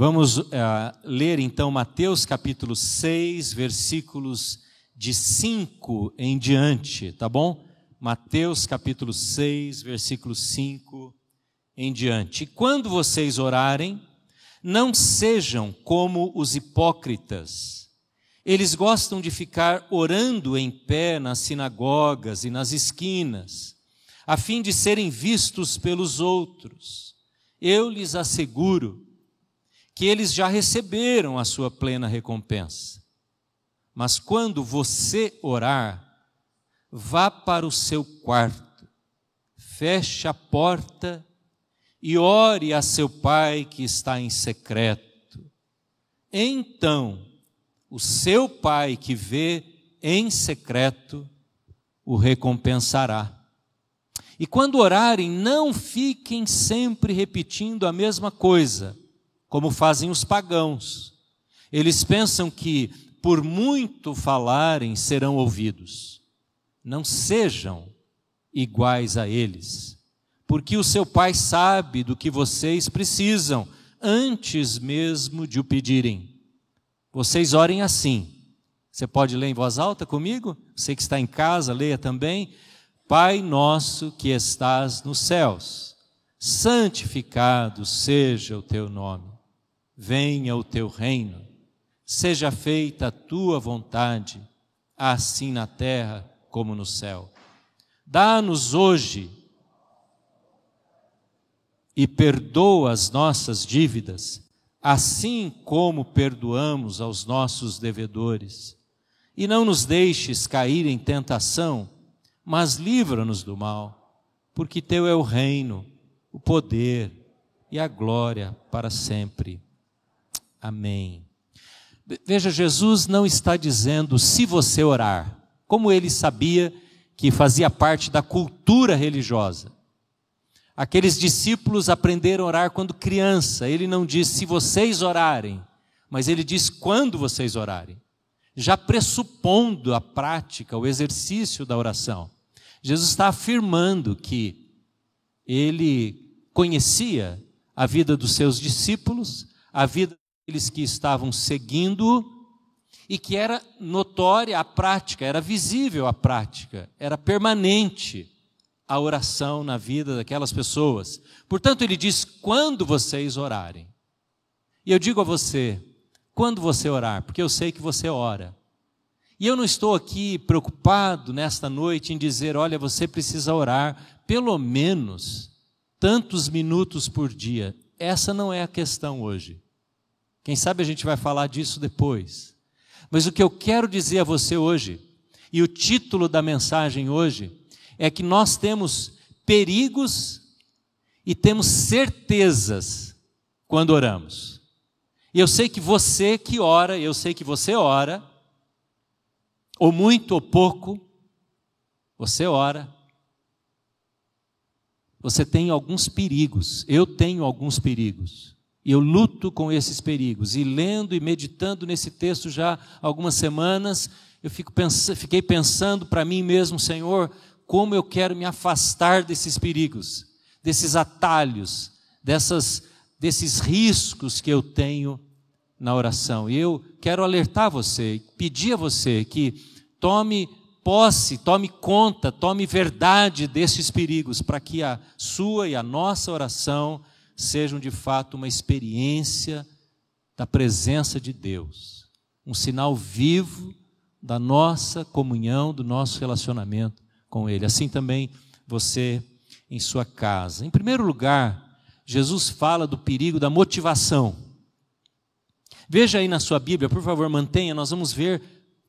Vamos uh, ler então Mateus capítulo 6, versículos de 5 em diante, tá bom? Mateus capítulo 6, versículo 5 em diante. Quando vocês orarem, não sejam como os hipócritas. Eles gostam de ficar orando em pé nas sinagogas e nas esquinas, a fim de serem vistos pelos outros. Eu lhes asseguro que eles já receberam a sua plena recompensa. Mas quando você orar, vá para o seu quarto, feche a porta e ore a seu pai que está em secreto. Então, o seu pai que vê em secreto o recompensará. E quando orarem, não fiquem sempre repetindo a mesma coisa como fazem os pagãos. Eles pensam que, por muito falarem, serão ouvidos. Não sejam iguais a eles, porque o seu Pai sabe do que vocês precisam, antes mesmo de o pedirem. Vocês orem assim. Você pode ler em voz alta comigo? Você que está em casa, leia também. Pai nosso que estás nos céus, santificado seja o teu nome venha o teu reino, seja feita a tua vontade, assim na terra como no céu. Dá-nos hoje e perdoa as nossas dívidas, assim como perdoamos aos nossos devedores. E não nos deixes cair em tentação, mas livra-nos do mal, porque teu é o reino, o poder e a glória para sempre. Amém. Veja, Jesus não está dizendo se você orar, como ele sabia que fazia parte da cultura religiosa. Aqueles discípulos aprenderam a orar quando criança. Ele não diz se vocês orarem, mas ele diz quando vocês orarem. Já pressupondo a prática, o exercício da oração. Jesus está afirmando que ele conhecia a vida dos seus discípulos, a vida aqueles que estavam seguindo e que era notória a prática, era visível a prática, era permanente a oração na vida daquelas pessoas. Portanto, ele diz: quando vocês orarem. E eu digo a você, quando você orar, porque eu sei que você ora. E eu não estou aqui preocupado nesta noite em dizer, olha, você precisa orar pelo menos tantos minutos por dia. Essa não é a questão hoje. Quem sabe a gente vai falar disso depois. Mas o que eu quero dizer a você hoje, e o título da mensagem hoje, é que nós temos perigos e temos certezas quando oramos. E eu sei que você que ora, eu sei que você ora, ou muito ou pouco, você ora, você tem alguns perigos, eu tenho alguns perigos. E eu luto com esses perigos. E lendo e meditando nesse texto já há algumas semanas, eu pens fiquei pensando para mim mesmo, Senhor, como eu quero me afastar desses perigos, desses atalhos, dessas, desses riscos que eu tenho na oração. E eu quero alertar você, pedir a você que tome posse, tome conta, tome verdade desses perigos, para que a sua e a nossa oração sejam de fato uma experiência da presença de Deus, um sinal vivo da nossa comunhão, do nosso relacionamento com Ele. Assim também você em sua casa. Em primeiro lugar, Jesus fala do perigo da motivação. Veja aí na sua Bíblia, por favor, mantenha, nós vamos ver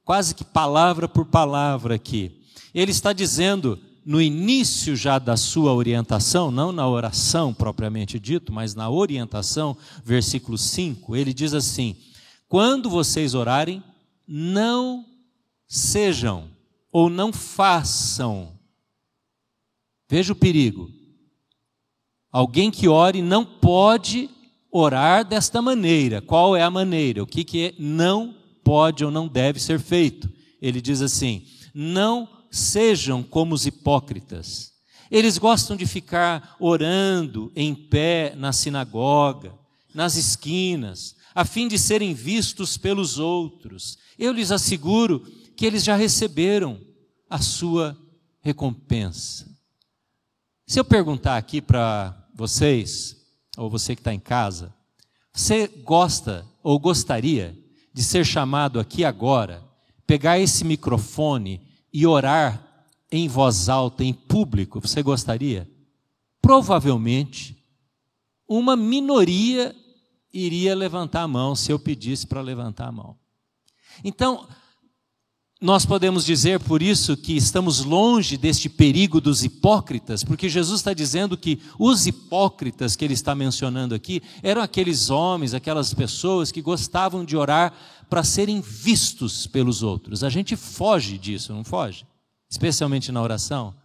quase que palavra por palavra aqui. Ele está dizendo no início já da sua orientação, não na oração propriamente dito, mas na orientação, versículo 5, ele diz assim: Quando vocês orarem, não sejam ou não façam. Veja o perigo. Alguém que ore não pode orar desta maneira. Qual é a maneira? O que, que é não pode ou não deve ser feito? Ele diz assim: não sejam como os hipócritas. Eles gostam de ficar orando em pé na sinagoga, nas esquinas, a fim de serem vistos pelos outros. Eu lhes asseguro que eles já receberam a sua recompensa. Se eu perguntar aqui para vocês, ou você que está em casa, você gosta ou gostaria de ser chamado aqui agora, pegar esse microfone e orar em voz alta, em público? Você gostaria? Provavelmente, uma minoria iria levantar a mão se eu pedisse para levantar a mão. Então, nós podemos dizer por isso que estamos longe deste perigo dos hipócritas, porque Jesus está dizendo que os hipócritas que ele está mencionando aqui eram aqueles homens, aquelas pessoas que gostavam de orar para serem vistos pelos outros. A gente foge disso, não foge? Especialmente na oração.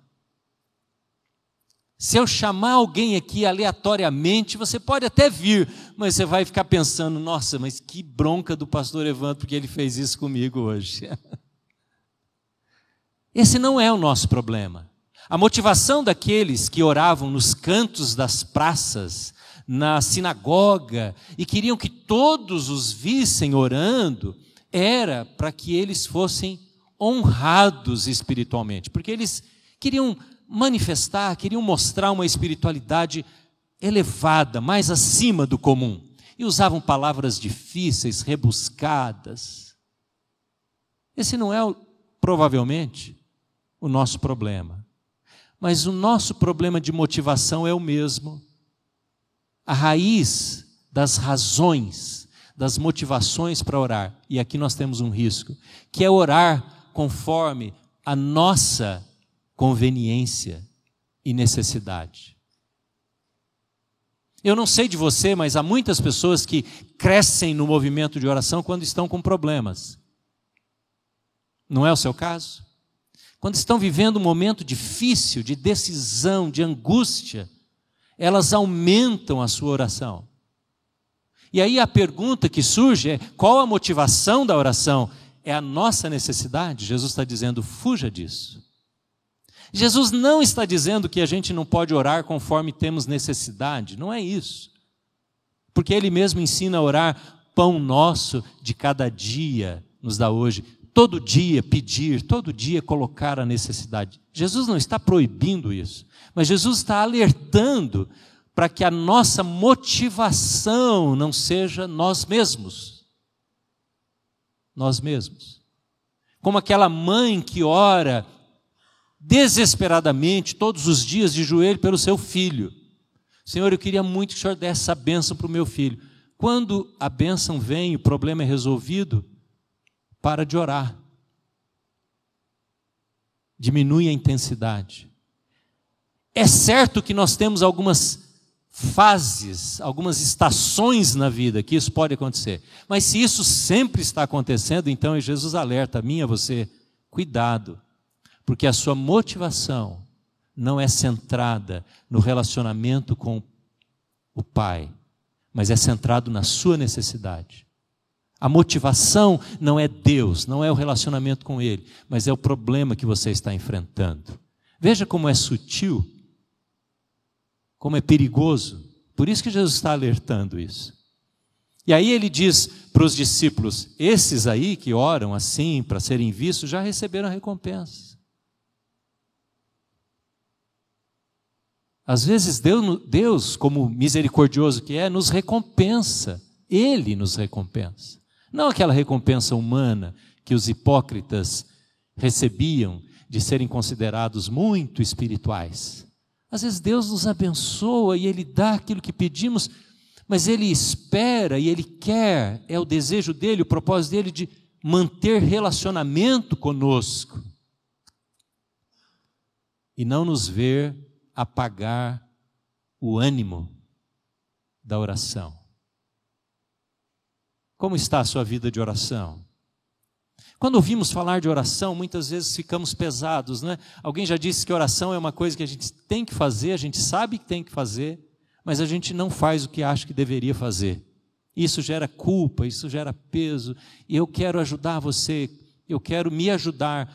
Se eu chamar alguém aqui aleatoriamente, você pode até vir, mas você vai ficar pensando: nossa, mas que bronca do pastor Evandro, porque ele fez isso comigo hoje. Esse não é o nosso problema. A motivação daqueles que oravam nos cantos das praças, na sinagoga, e queriam que todos os vissem orando, era para que eles fossem honrados espiritualmente, porque eles queriam manifestar, queriam mostrar uma espiritualidade elevada, mais acima do comum. E usavam palavras difíceis, rebuscadas. Esse não é, provavelmente, o nosso problema. Mas o nosso problema de motivação é o mesmo. A raiz das razões, das motivações para orar, e aqui nós temos um risco, que é orar conforme a nossa conveniência e necessidade. Eu não sei de você, mas há muitas pessoas que crescem no movimento de oração quando estão com problemas. Não é o seu caso? Quando estão vivendo um momento difícil, de decisão, de angústia, elas aumentam a sua oração. E aí a pergunta que surge é: qual a motivação da oração? É a nossa necessidade? Jesus está dizendo: fuja disso. Jesus não está dizendo que a gente não pode orar conforme temos necessidade, não é isso. Porque Ele mesmo ensina a orar: pão nosso de cada dia nos dá hoje. Todo dia pedir, todo dia colocar a necessidade. Jesus não está proibindo isso, mas Jesus está alertando para que a nossa motivação não seja nós mesmos. Nós mesmos. Como aquela mãe que ora desesperadamente, todos os dias, de joelho pelo seu filho. Senhor, eu queria muito que o Senhor desse essa bênção para o meu filho. Quando a bênção vem, o problema é resolvido, para de orar. Diminui a intensidade. É certo que nós temos algumas fases, algumas estações na vida que isso pode acontecer. Mas se isso sempre está acontecendo, então Jesus alerta a mim a você: cuidado, porque a sua motivação não é centrada no relacionamento com o Pai, mas é centrado na sua necessidade. A motivação não é Deus, não é o relacionamento com Ele, mas é o problema que você está enfrentando. Veja como é sutil, como é perigoso. Por isso que Jesus está alertando isso. E aí ele diz para os discípulos: esses aí que oram assim para serem vistos já receberam a recompensa. Às vezes Deus, Deus, como misericordioso que é, nos recompensa. Ele nos recompensa. Não aquela recompensa humana que os hipócritas recebiam de serem considerados muito espirituais. Às vezes Deus nos abençoa e Ele dá aquilo que pedimos, mas Ele espera e Ele quer, é o desejo dele, o propósito dele de manter relacionamento conosco e não nos ver apagar o ânimo da oração. Como está a sua vida de oração? Quando ouvimos falar de oração, muitas vezes ficamos pesados, né? Alguém já disse que oração é uma coisa que a gente tem que fazer, a gente sabe que tem que fazer, mas a gente não faz o que acha que deveria fazer. Isso gera culpa, isso gera peso, e eu quero ajudar você, eu quero me ajudar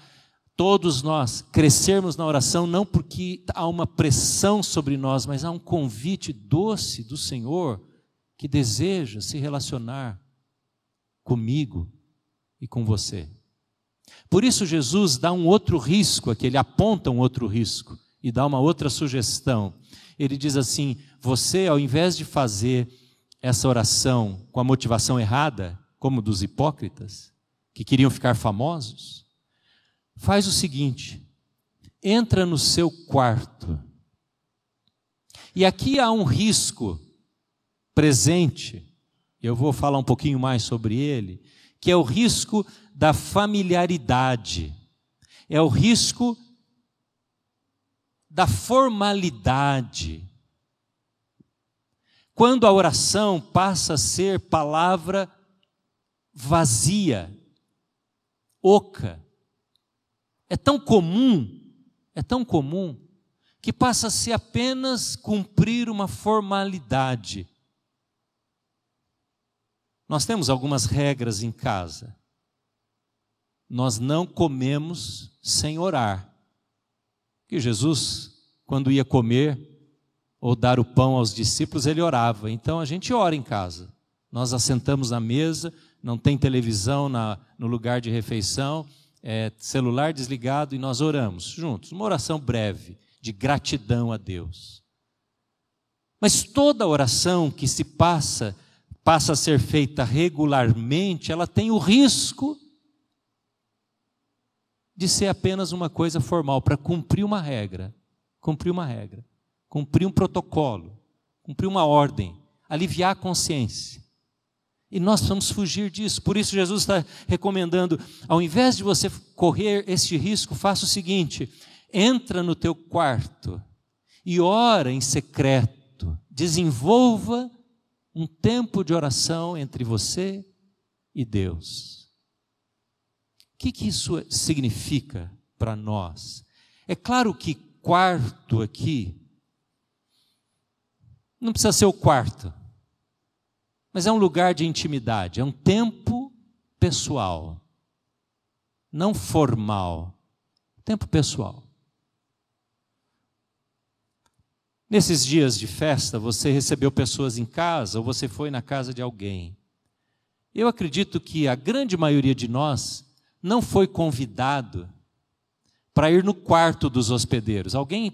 todos nós crescermos na oração, não porque há uma pressão sobre nós, mas há um convite doce do Senhor que deseja se relacionar comigo e com você. Por isso, Jesus dá um outro risco aqui, ele aponta um outro risco e dá uma outra sugestão. Ele diz assim: você, ao invés de fazer essa oração com a motivação errada, como dos hipócritas, que queriam ficar famosos, faz o seguinte: entra no seu quarto. E aqui há um risco presente, eu vou falar um pouquinho mais sobre ele, que é o risco da familiaridade, é o risco da formalidade. Quando a oração passa a ser palavra vazia, oca, é tão comum, é tão comum, que passa a ser apenas cumprir uma formalidade. Nós temos algumas regras em casa. Nós não comemos sem orar. Que Jesus, quando ia comer ou dar o pão aos discípulos, ele orava. Então a gente ora em casa. Nós assentamos na mesa, não tem televisão na, no lugar de refeição, é, celular desligado e nós oramos juntos. Uma oração breve, de gratidão a Deus. Mas toda oração que se passa, passa a ser feita regularmente, ela tem o risco de ser apenas uma coisa formal, para cumprir uma regra, cumprir uma regra, cumprir um protocolo, cumprir uma ordem, aliviar a consciência. E nós vamos fugir disso. Por isso, Jesus está recomendando: ao invés de você correr este risco, faça o seguinte: entra no teu quarto e ora em secreto. Desenvolva um tempo de oração entre você e Deus. O que, que isso significa para nós? É claro que quarto aqui não precisa ser o quarto mas é um lugar de intimidade, é um tempo pessoal, não formal, tempo pessoal. Nesses dias de festa, você recebeu pessoas em casa ou você foi na casa de alguém. Eu acredito que a grande maioria de nós não foi convidado para ir no quarto dos hospedeiros. Alguém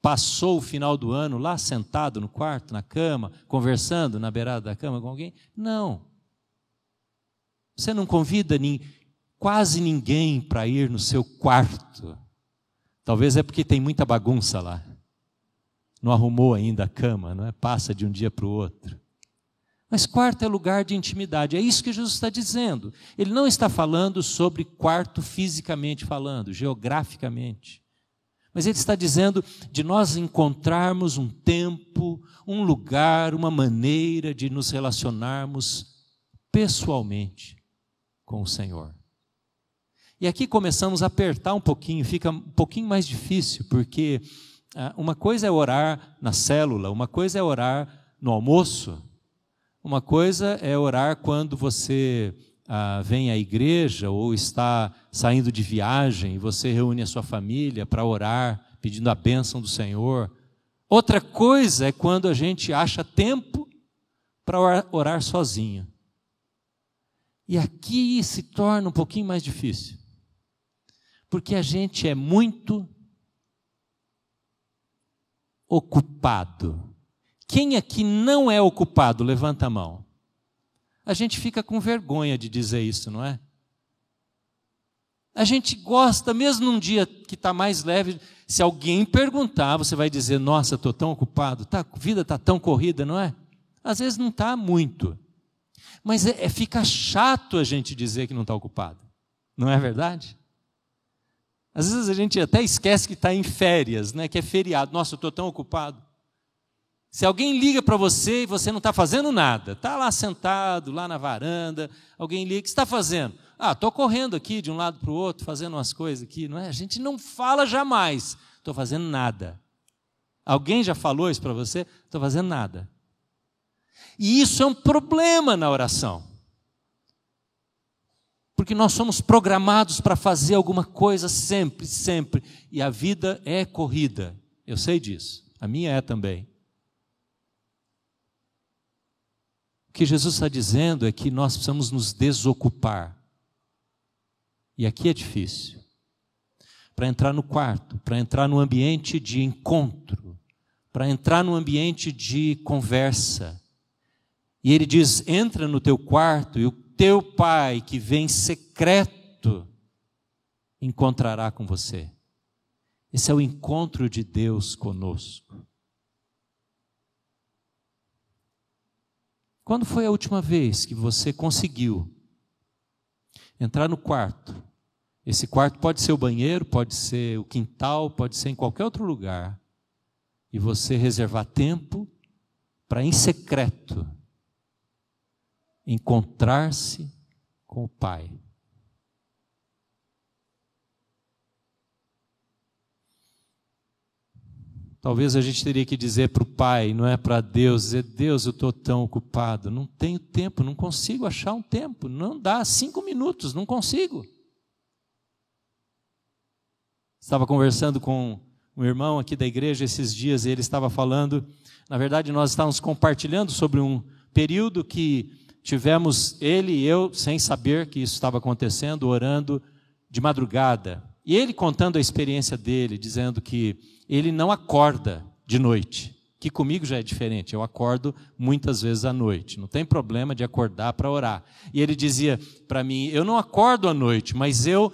passou o final do ano lá sentado no quarto, na cama, conversando na beirada da cama com alguém? Não. Você não convida nem, quase ninguém para ir no seu quarto. Talvez é porque tem muita bagunça lá. Não arrumou ainda a cama, não é? Passa de um dia para o outro. Mas quarto é lugar de intimidade. É isso que Jesus está dizendo. Ele não está falando sobre quarto fisicamente falando, geograficamente. Mas ele está dizendo de nós encontrarmos um tempo, um lugar, uma maneira de nos relacionarmos pessoalmente com o Senhor. E aqui começamos a apertar um pouquinho, fica um pouquinho mais difícil, porque uma coisa é orar na célula, uma coisa é orar no almoço, uma coisa é orar quando você ah, vem à igreja ou está saindo de viagem e você reúne a sua família para orar, pedindo a bênção do Senhor. Outra coisa é quando a gente acha tempo para orar sozinho. E aqui se torna um pouquinho mais difícil, porque a gente é muito ocupado. Quem aqui não é ocupado, levanta a mão. A gente fica com vergonha de dizer isso, não é? A gente gosta, mesmo num dia que está mais leve, se alguém perguntar, você vai dizer: Nossa, estou tão ocupado, tá, a vida está tão corrida, não é? Às vezes não está muito. Mas é, é, fica chato a gente dizer que não está ocupado, não é verdade? Às vezes a gente até esquece que está em férias, né? que é feriado. Nossa, eu estou tão ocupado. Se alguém liga para você e você não está fazendo nada, está lá sentado, lá na varanda, alguém liga, o que está fazendo? Ah, estou correndo aqui de um lado para o outro, fazendo umas coisas aqui, não é? A gente não fala jamais, estou fazendo nada. Alguém já falou isso para você? Estou fazendo nada. E isso é um problema na oração. Porque nós somos programados para fazer alguma coisa sempre, sempre. E a vida é corrida. Eu sei disso. A minha é também. O que Jesus está dizendo é que nós precisamos nos desocupar. E aqui é difícil. Para entrar no quarto, para entrar no ambiente de encontro, para entrar no ambiente de conversa. E ele diz: entra no teu quarto e o teu pai que vem secreto encontrará com você. Esse é o encontro de Deus conosco. Quando foi a última vez que você conseguiu entrar no quarto? Esse quarto pode ser o banheiro, pode ser o quintal, pode ser em qualquer outro lugar. E você reservar tempo para, em secreto, encontrar-se com o Pai. Talvez a gente teria que dizer para o Pai, não é para Deus, dizer: Deus, eu estou tão ocupado, não tenho tempo, não consigo achar um tempo, não dá cinco minutos, não consigo. Estava conversando com um irmão aqui da igreja esses dias e ele estava falando, na verdade, nós estávamos compartilhando sobre um período que tivemos ele e eu, sem saber que isso estava acontecendo, orando de madrugada. E ele contando a experiência dele, dizendo que ele não acorda de noite, que comigo já é diferente, eu acordo muitas vezes à noite, não tem problema de acordar para orar. E ele dizia para mim: eu não acordo à noite, mas eu,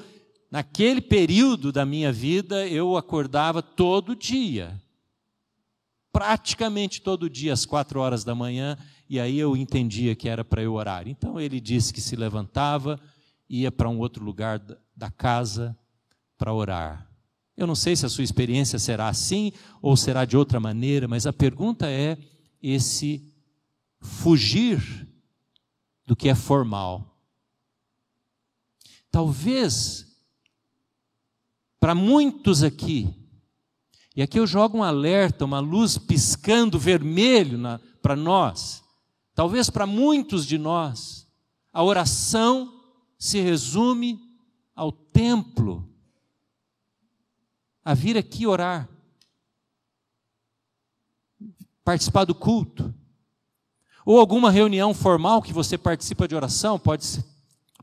naquele período da minha vida, eu acordava todo dia, praticamente todo dia, às quatro horas da manhã, e aí eu entendia que era para eu orar. Então ele disse que se levantava, ia para um outro lugar da casa para orar. Eu não sei se a sua experiência será assim ou será de outra maneira, mas a pergunta é esse fugir do que é formal. Talvez para muitos aqui, e aqui eu jogo um alerta, uma luz piscando vermelho para nós, talvez para muitos de nós, a oração se resume ao templo. A vir aqui orar, participar do culto, ou alguma reunião formal que você participa de oração, pode ser,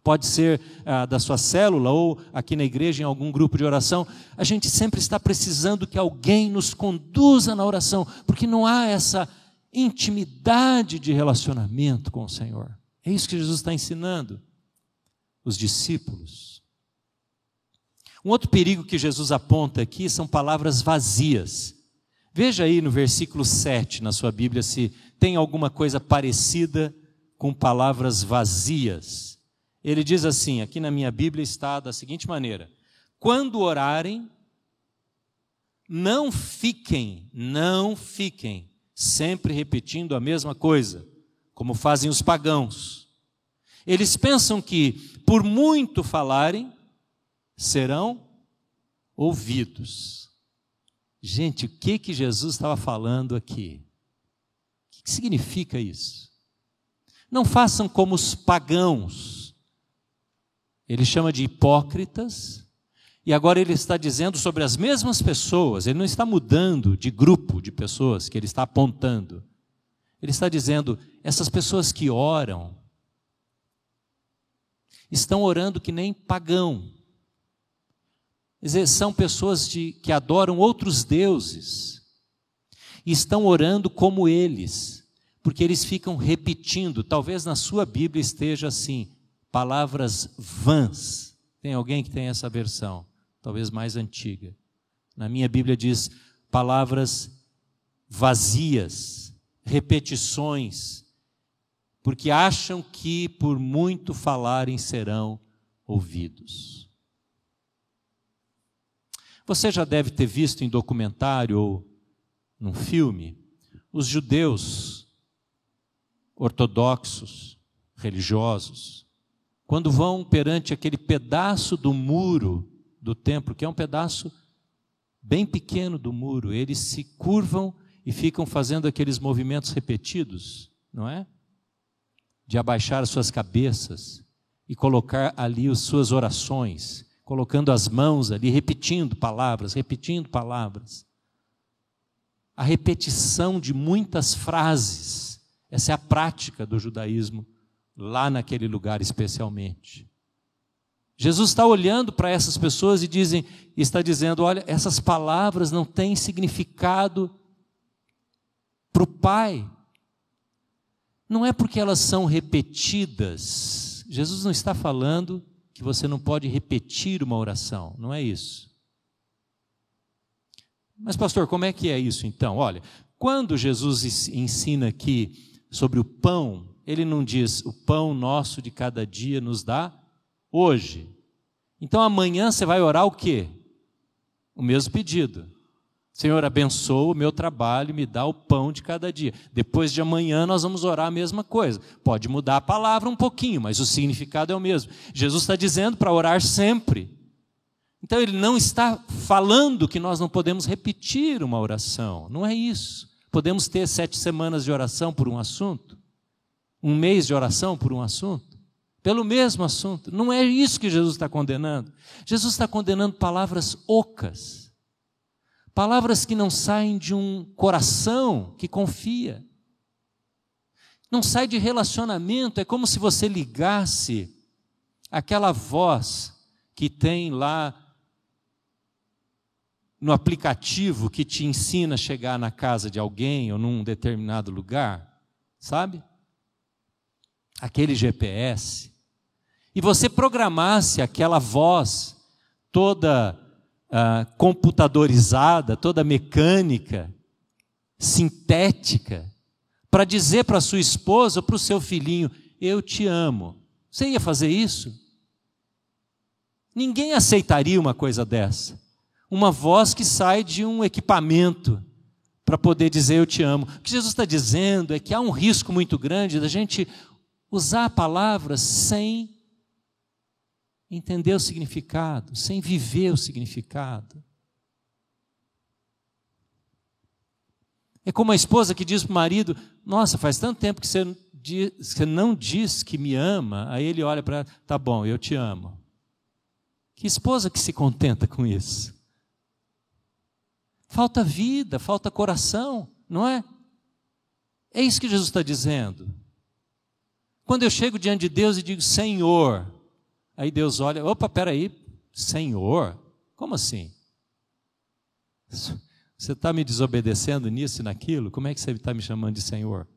pode ser ah, da sua célula ou aqui na igreja em algum grupo de oração, a gente sempre está precisando que alguém nos conduza na oração, porque não há essa intimidade de relacionamento com o Senhor. É isso que Jesus está ensinando os discípulos. Um outro perigo que Jesus aponta aqui são palavras vazias. Veja aí no versículo 7 na sua Bíblia se tem alguma coisa parecida com palavras vazias. Ele diz assim: aqui na minha Bíblia está da seguinte maneira: quando orarem, não fiquem, não fiquem, sempre repetindo a mesma coisa, como fazem os pagãos. Eles pensam que, por muito falarem, serão ouvidos. Gente, o que que Jesus estava falando aqui? O que significa isso? Não façam como os pagãos. Ele chama de hipócritas. E agora ele está dizendo sobre as mesmas pessoas, ele não está mudando de grupo de pessoas que ele está apontando. Ele está dizendo: essas pessoas que oram, estão orando que nem pagão. Quer dizer, são pessoas de, que adoram outros deuses e estão orando como eles, porque eles ficam repetindo. Talvez na sua Bíblia esteja assim: palavras vãs. Tem alguém que tem essa versão, talvez mais antiga. Na minha Bíblia diz palavras vazias, repetições, porque acham que por muito falarem serão ouvidos. Você já deve ter visto em documentário ou num filme os judeus ortodoxos, religiosos, quando vão perante aquele pedaço do muro do templo, que é um pedaço bem pequeno do muro, eles se curvam e ficam fazendo aqueles movimentos repetidos, não é? De abaixar as suas cabeças e colocar ali as suas orações colocando as mãos ali, repetindo palavras, repetindo palavras. A repetição de muitas frases Essa é a prática do judaísmo lá naquele lugar especialmente. Jesus está olhando para essas pessoas e dizem, está dizendo: olha, essas palavras não têm significado para o Pai. Não é porque elas são repetidas. Jesus não está falando que você não pode repetir uma oração, não é isso. Mas, pastor, como é que é isso então? Olha, quando Jesus ensina aqui sobre o pão, ele não diz o pão nosso de cada dia nos dá hoje. Então amanhã você vai orar o quê? O mesmo pedido. Senhor, abençoa o meu trabalho e me dá o pão de cada dia. Depois de amanhã nós vamos orar a mesma coisa. Pode mudar a palavra um pouquinho, mas o significado é o mesmo. Jesus está dizendo para orar sempre. Então ele não está falando que nós não podemos repetir uma oração. Não é isso. Podemos ter sete semanas de oração por um assunto, um mês de oração por um assunto, pelo mesmo assunto. Não é isso que Jesus está condenando. Jesus está condenando palavras ocas, palavras que não saem de um coração que confia. Não sai de relacionamento, é como se você ligasse aquela voz que tem lá no aplicativo que te ensina a chegar na casa de alguém ou num determinado lugar, sabe? Aquele GPS. E você programasse aquela voz toda uh, computadorizada, toda mecânica, sintética, para dizer para sua esposa para o seu filhinho: Eu te amo. Você ia fazer isso? Ninguém aceitaria uma coisa dessa uma voz que sai de um equipamento para poder dizer eu te amo. O que Jesus está dizendo é que há um risco muito grande da gente usar palavras sem entender o significado, sem viver o significado. É como a esposa que diz para o marido: Nossa, faz tanto tempo que você, você não diz que me ama. Aí ele olha para Tá bom, eu te amo. Que esposa que se contenta com isso? Falta vida, falta coração, não é? É isso que Jesus está dizendo. Quando eu chego diante de Deus e digo Senhor, aí Deus olha, opa, peraí, Senhor? Como assim? Você está me desobedecendo nisso e naquilo? Como é que você está me chamando de Senhor?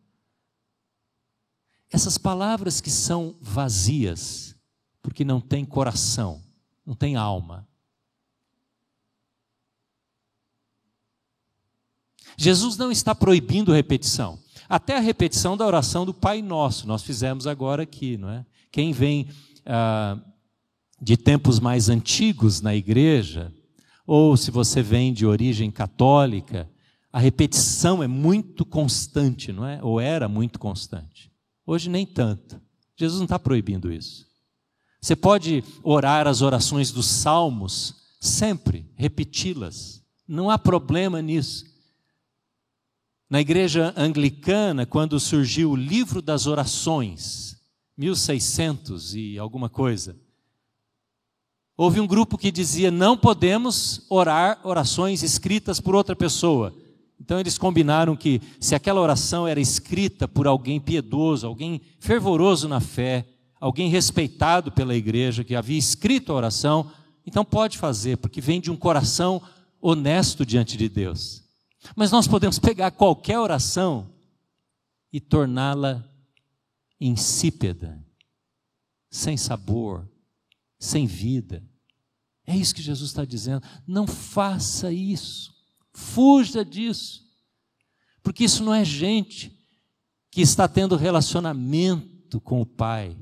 Essas palavras que são vazias, porque não tem coração, não tem alma, Jesus não está proibindo repetição. Até a repetição da oração do Pai Nosso, nós fizemos agora aqui, não é? Quem vem ah, de tempos mais antigos na igreja, ou se você vem de origem católica, a repetição é muito constante, não é? Ou era muito constante. Hoje nem tanto. Jesus não está proibindo isso. Você pode orar as orações dos salmos sempre, repeti-las. Não há problema nisso. Na igreja anglicana, quando surgiu o livro das orações, 1600 e alguma coisa, houve um grupo que dizia: não podemos orar orações escritas por outra pessoa. Então eles combinaram que, se aquela oração era escrita por alguém piedoso, alguém fervoroso na fé, alguém respeitado pela igreja, que havia escrito a oração, então pode fazer, porque vem de um coração honesto diante de Deus. Mas nós podemos pegar qualquer oração e torná-la insípida, sem sabor, sem vida. É isso que Jesus está dizendo. Não faça isso. Fuja disso. Porque isso não é gente que está tendo relacionamento com o Pai.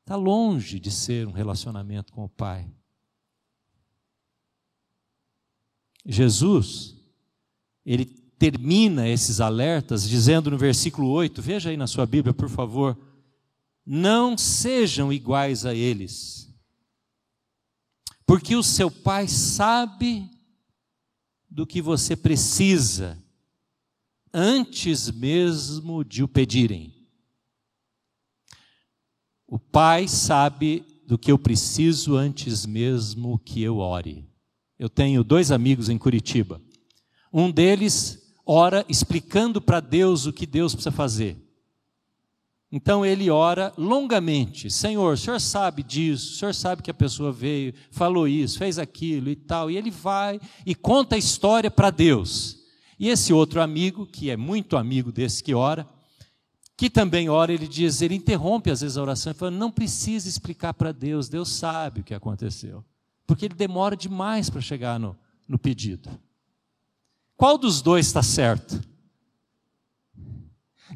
Está longe de ser um relacionamento com o Pai. Jesus ele termina esses alertas dizendo no versículo 8, veja aí na sua Bíblia, por favor, não sejam iguais a eles, porque o seu pai sabe do que você precisa, antes mesmo de o pedirem. O pai sabe do que eu preciso antes mesmo que eu ore. Eu tenho dois amigos em Curitiba. Um deles ora explicando para Deus o que Deus precisa fazer. Então ele ora longamente: Senhor, o senhor sabe disso, o senhor sabe que a pessoa veio, falou isso, fez aquilo e tal. E ele vai e conta a história para Deus. E esse outro amigo, que é muito amigo desse que ora, que também ora, ele diz, ele interrompe às vezes a oração e fala: não precisa explicar para Deus, Deus sabe o que aconteceu. Porque ele demora demais para chegar no, no pedido. Qual dos dois está certo?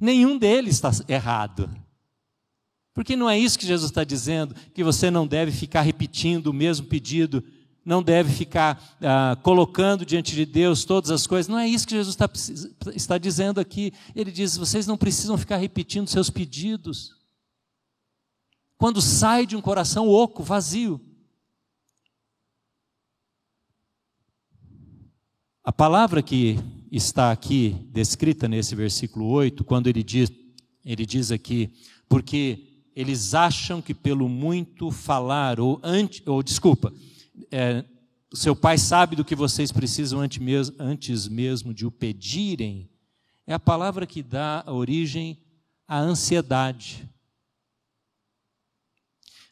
Nenhum deles está errado. Porque não é isso que Jesus está dizendo, que você não deve ficar repetindo o mesmo pedido, não deve ficar ah, colocando diante de Deus todas as coisas. Não é isso que Jesus está, está dizendo aqui. Ele diz: vocês não precisam ficar repetindo seus pedidos. Quando sai de um coração oco, vazio. A palavra que está aqui descrita nesse versículo 8, quando ele diz, ele diz aqui, porque eles acham que pelo muito falar, ou, antes, ou desculpa, é, seu pai sabe do que vocês precisam antes mesmo, antes mesmo de o pedirem, é a palavra que dá origem à ansiedade.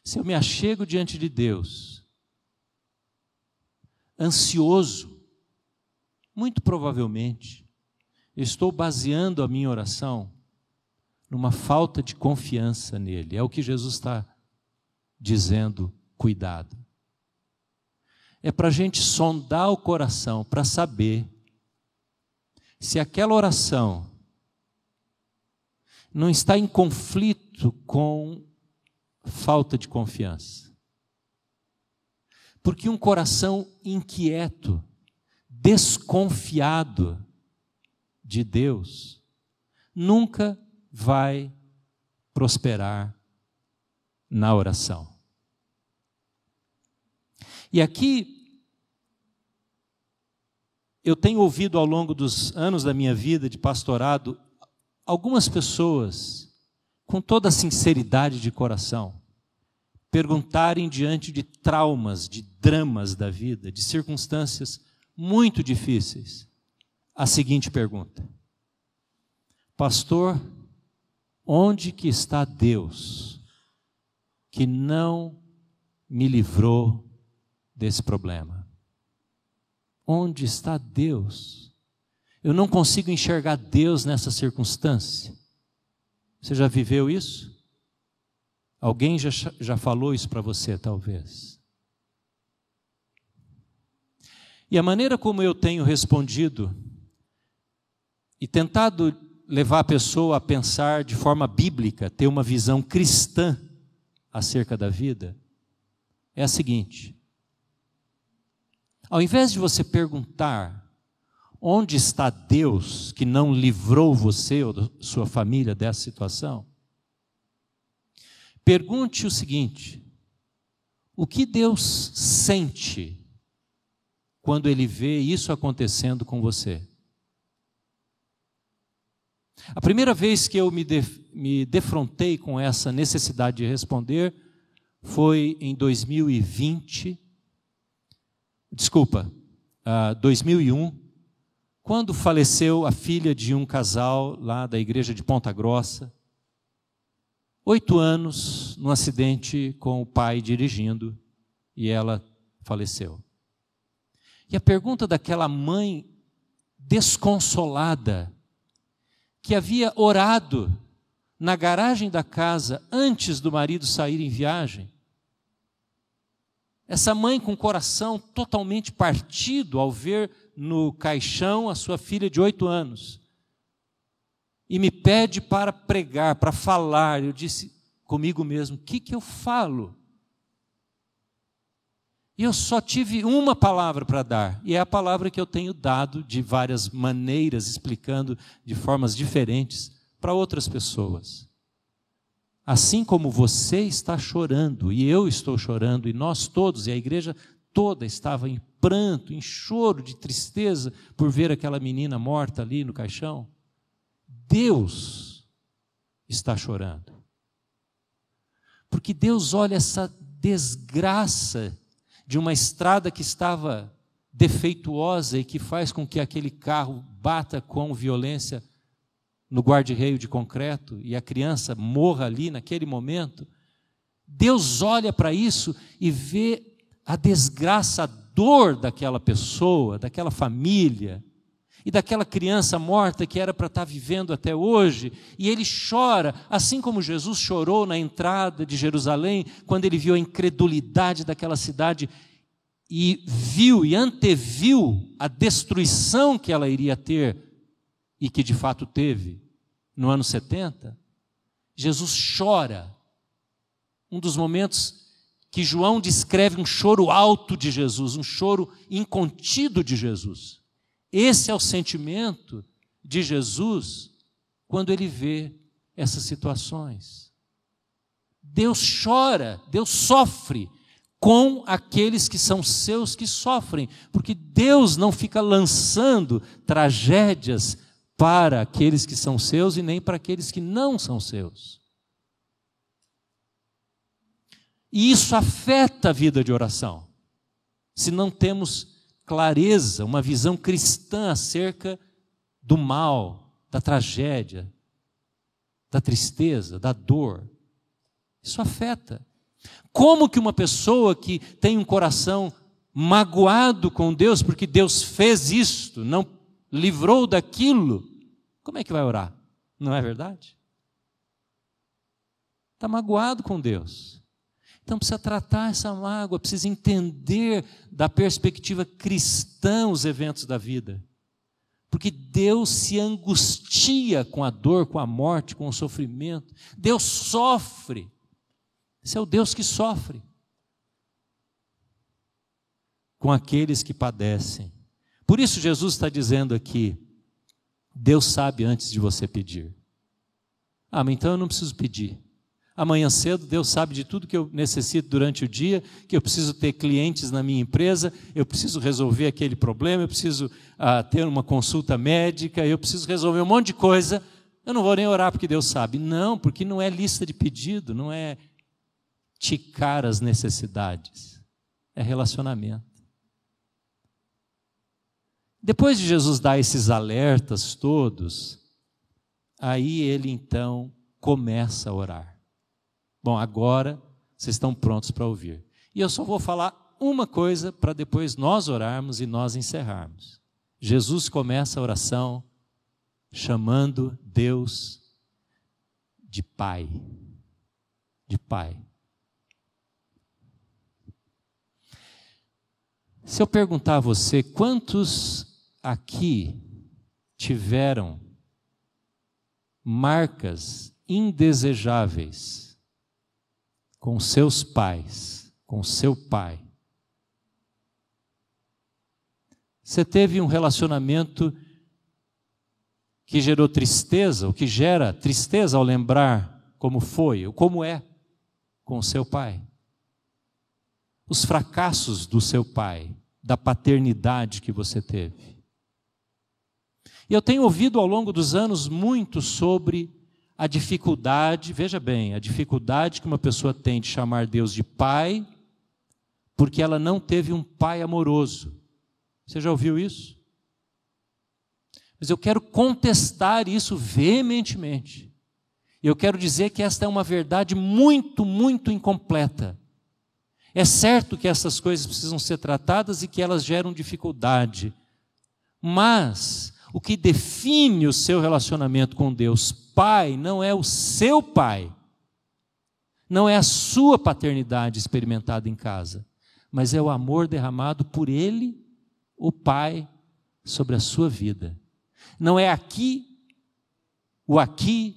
Se eu me achego diante de Deus, ansioso, muito provavelmente, estou baseando a minha oração numa falta de confiança nele. É o que Jesus está dizendo, cuidado. É para a gente sondar o coração, para saber se aquela oração não está em conflito com falta de confiança. Porque um coração inquieto, desconfiado de Deus, nunca vai prosperar na oração. E aqui, eu tenho ouvido ao longo dos anos da minha vida de pastorado, algumas pessoas, com toda a sinceridade de coração, perguntarem diante de traumas, de dramas da vida, de circunstâncias muito difíceis, a seguinte pergunta: Pastor, onde que está Deus que não me livrou desse problema? Onde está Deus? Eu não consigo enxergar Deus nessa circunstância. Você já viveu isso? Alguém já, já falou isso para você, talvez. E a maneira como eu tenho respondido e tentado levar a pessoa a pensar de forma bíblica, ter uma visão cristã acerca da vida, é a seguinte: ao invés de você perguntar onde está Deus que não livrou você ou sua família dessa situação, pergunte o seguinte: o que Deus sente quando ele vê isso acontecendo com você? A primeira vez que eu me, de, me defrontei com essa necessidade de responder foi em 2020, desculpa, uh, 2001, quando faleceu a filha de um casal lá da igreja de Ponta Grossa. Oito anos num acidente com o pai dirigindo e ela faleceu. E a pergunta daquela mãe desconsolada, que havia orado na garagem da casa antes do marido sair em viagem, essa mãe com o coração totalmente partido ao ver no caixão a sua filha de oito anos, e me pede para pregar, para falar, eu disse comigo mesmo: o que, que eu falo? E eu só tive uma palavra para dar, e é a palavra que eu tenho dado de várias maneiras, explicando de formas diferentes para outras pessoas. Assim como você está chorando, e eu estou chorando, e nós todos, e a igreja toda estava em pranto, em choro de tristeza por ver aquela menina morta ali no caixão, Deus está chorando. Porque Deus olha essa desgraça de uma estrada que estava defeituosa e que faz com que aquele carro bata com violência no guarda-reio de concreto e a criança morra ali naquele momento, Deus olha para isso e vê a desgraça, a dor daquela pessoa, daquela família e daquela criança morta que era para estar tá vivendo até hoje, e ele chora, assim como Jesus chorou na entrada de Jerusalém, quando ele viu a incredulidade daquela cidade e viu e anteviu a destruição que ela iria ter e que de fato teve no ano 70, Jesus chora. Um dos momentos que João descreve um choro alto de Jesus, um choro incontido de Jesus. Esse é o sentimento de Jesus quando ele vê essas situações. Deus chora, Deus sofre com aqueles que são seus que sofrem, porque Deus não fica lançando tragédias para aqueles que são seus e nem para aqueles que não são seus. E isso afeta a vida de oração. Se não temos clareza, uma visão cristã acerca do mal, da tragédia, da tristeza, da dor. Isso afeta. Como que uma pessoa que tem um coração magoado com Deus, porque Deus fez isto, não livrou daquilo, como é que vai orar? Não é verdade? Está magoado com Deus. Então precisa tratar essa mágoa, precisa entender da perspectiva cristã os eventos da vida. Porque Deus se angustia com a dor, com a morte, com o sofrimento. Deus sofre. Esse é o Deus que sofre com aqueles que padecem. Por isso, Jesus está dizendo aqui: Deus sabe antes de você pedir. Ah, mas então eu não preciso pedir. Amanhã cedo, Deus sabe de tudo que eu necessito durante o dia, que eu preciso ter clientes na minha empresa, eu preciso resolver aquele problema, eu preciso ah, ter uma consulta médica, eu preciso resolver um monte de coisa. Eu não vou nem orar porque Deus sabe. Não, porque não é lista de pedido, não é ticar as necessidades, é relacionamento. Depois de Jesus dar esses alertas todos, aí ele então começa a orar. Bom, agora vocês estão prontos para ouvir. E eu só vou falar uma coisa para depois nós orarmos e nós encerrarmos. Jesus começa a oração chamando Deus de Pai. De Pai. Se eu perguntar a você quantos aqui tiveram marcas indesejáveis com seus pais, com seu pai. Você teve um relacionamento que gerou tristeza, o que gera tristeza ao lembrar como foi, ou como é com seu pai os fracassos do seu pai, da paternidade que você teve. E eu tenho ouvido ao longo dos anos muito sobre a dificuldade, veja bem, a dificuldade que uma pessoa tem de chamar Deus de pai, porque ela não teve um pai amoroso. Você já ouviu isso? Mas eu quero contestar isso veementemente. Eu quero dizer que esta é uma verdade muito, muito incompleta. É certo que essas coisas precisam ser tratadas e que elas geram dificuldade, mas o que define o seu relacionamento com Deus Pai não é o seu pai, não é a sua paternidade experimentada em casa, mas é o amor derramado por Ele, o Pai, sobre a sua vida. Não é aqui, o aqui,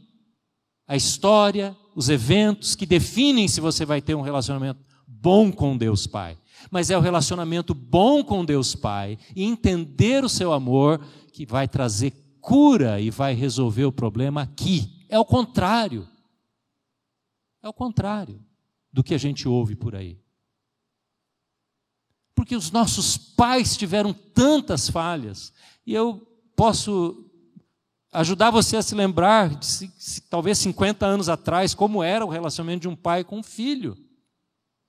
a história, os eventos que definem se você vai ter um relacionamento bom com Deus Pai. Mas é o relacionamento bom com Deus Pai e entender o seu amor que vai trazer cura e vai resolver o problema aqui. É o contrário. É o contrário do que a gente ouve por aí. Porque os nossos pais tiveram tantas falhas, e eu posso ajudar você a se lembrar de talvez 50 anos atrás, como era o relacionamento de um pai com um filho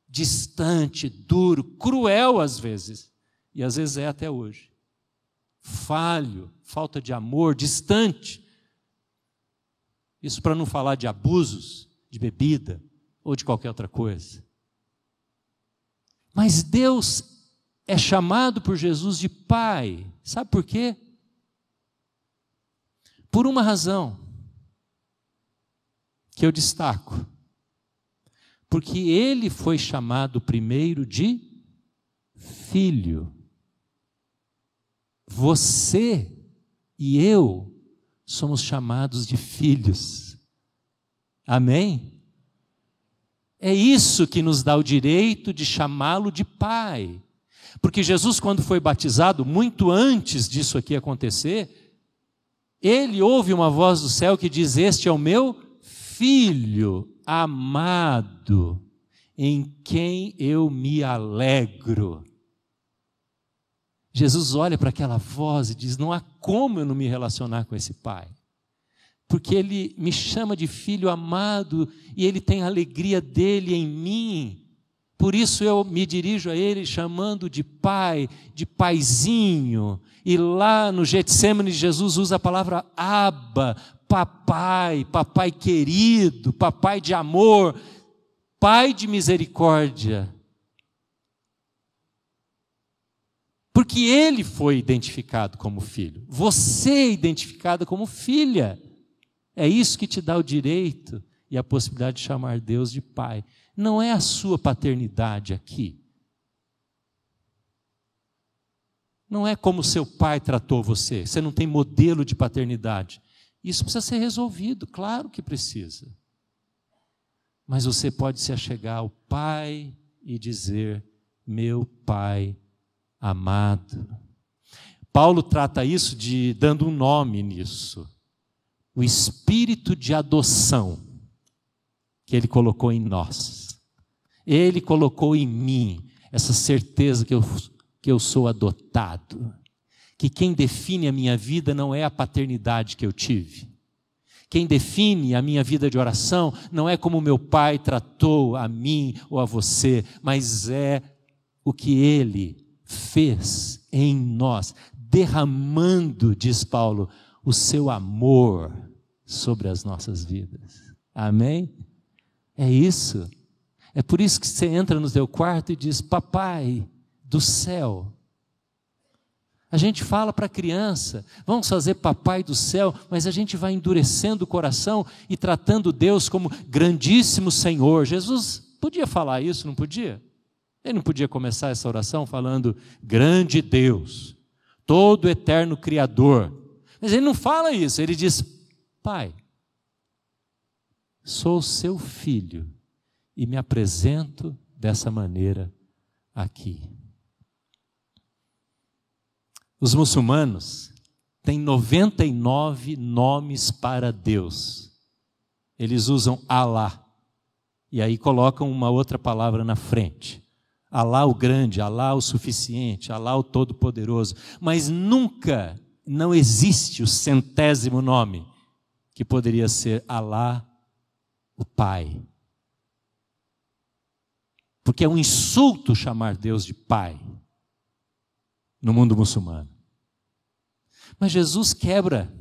distante, duro, cruel às vezes, e às vezes é até hoje. Falho, falta de amor, distante. Isso para não falar de abusos de bebida ou de qualquer outra coisa. Mas Deus é chamado por Jesus de Pai. Sabe por quê? Por uma razão que eu destaco. Porque ele foi chamado primeiro de filho. Você e eu somos chamados de filhos. Amém? É isso que nos dá o direito de chamá-lo de pai. Porque Jesus, quando foi batizado, muito antes disso aqui acontecer, ele ouve uma voz do céu que diz: Este é o meu filho amado, em quem eu me alegro. Jesus olha para aquela voz e diz: Não há como eu não me relacionar com esse pai porque Ele me chama de filho amado e Ele tem a alegria dele em mim. Por isso eu me dirijo a Ele chamando de Pai, de Paizinho. E lá no Getsemane, Jesus usa a palavra Abba, Papai, Papai querido, Papai de amor, Pai de misericórdia. Porque ele foi identificado como filho, você é identificada como filha. É isso que te dá o direito e a possibilidade de chamar Deus de Pai. Não é a sua paternidade aqui. Não é como seu pai tratou você. Você não tem modelo de paternidade. Isso precisa ser resolvido, claro que precisa. Mas você pode se achegar ao Pai e dizer: Meu Pai amado. Paulo trata isso de dando um nome nisso o espírito de adoção que Ele colocou em nós. Ele colocou em mim essa certeza que eu, que eu sou adotado. Que quem define a minha vida não é a paternidade que eu tive. Quem define a minha vida de oração não é como meu pai tratou a mim ou a você, mas é o que ele fez em nós, derramando, diz Paulo, o seu amor sobre as nossas vidas. Amém? É isso. É por isso que você entra no teu quarto e diz: Papai do céu. A gente fala para a criança, vamos fazer papai do céu, mas a gente vai endurecendo o coração e tratando Deus como grandíssimo Senhor. Jesus podia falar isso, não podia? Ele não podia começar essa oração falando grande Deus, todo eterno Criador, mas ele não fala isso, ele diz: Pai, sou seu filho e me apresento dessa maneira aqui. Os muçulmanos têm 99 nomes para Deus. Eles usam Alá. E aí colocam uma outra palavra na frente. Alá o grande, Alá o suficiente, Alá o todo-poderoso. Mas nunca não existe o centésimo nome que poderia ser Alá, o Pai. Porque é um insulto chamar Deus de Pai no mundo muçulmano. Mas Jesus quebra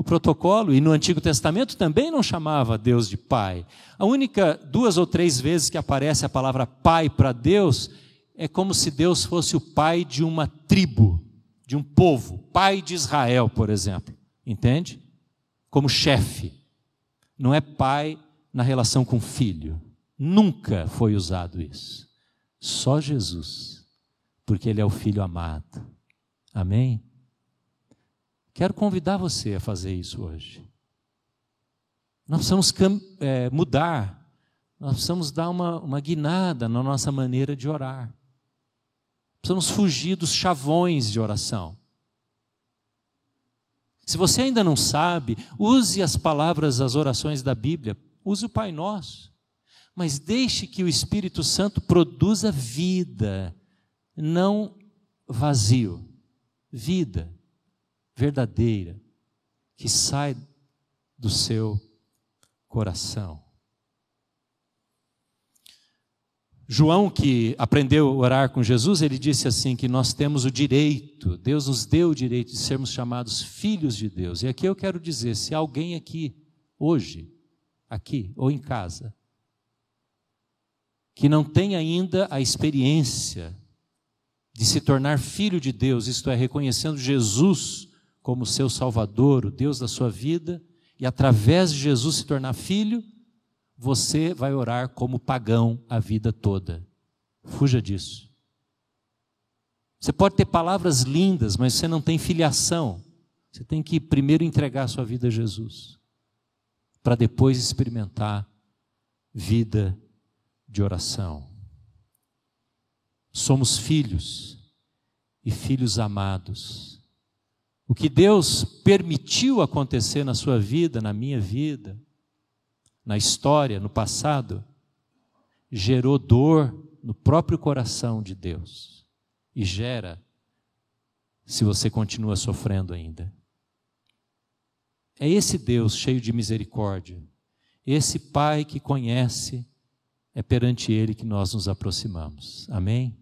o protocolo e no Antigo Testamento também não chamava Deus de Pai. A única duas ou três vezes que aparece a palavra Pai para Deus é como se Deus fosse o pai de uma tribo de um povo, pai de Israel, por exemplo, entende? Como chefe. Não é pai na relação com filho. Nunca foi usado isso. Só Jesus, porque ele é o filho amado. Amém? Quero convidar você a fazer isso hoje. Nós precisamos é, mudar, nós precisamos dar uma, uma guinada na nossa maneira de orar. Precisamos fugir dos chavões de oração. Se você ainda não sabe, use as palavras, as orações da Bíblia, use o Pai Nosso. Mas deixe que o Espírito Santo produza vida, não vazio. Vida verdadeira, que sai do seu coração. João, que aprendeu a orar com Jesus, ele disse assim: que nós temos o direito, Deus nos deu o direito de sermos chamados filhos de Deus. E aqui eu quero dizer: se alguém aqui hoje, aqui ou em casa, que não tem ainda a experiência de se tornar filho de Deus, isto é, reconhecendo Jesus como seu Salvador, o Deus da sua vida, e através de Jesus se tornar filho, você vai orar como pagão a vida toda. Fuja disso. Você pode ter palavras lindas, mas você não tem filiação. Você tem que primeiro entregar a sua vida a Jesus, para depois experimentar vida de oração. Somos filhos e filhos amados. O que Deus permitiu acontecer na sua vida, na minha vida, na história, no passado, gerou dor no próprio coração de Deus e gera se você continua sofrendo ainda. É esse Deus cheio de misericórdia, esse Pai que conhece, é perante Ele que nós nos aproximamos. Amém?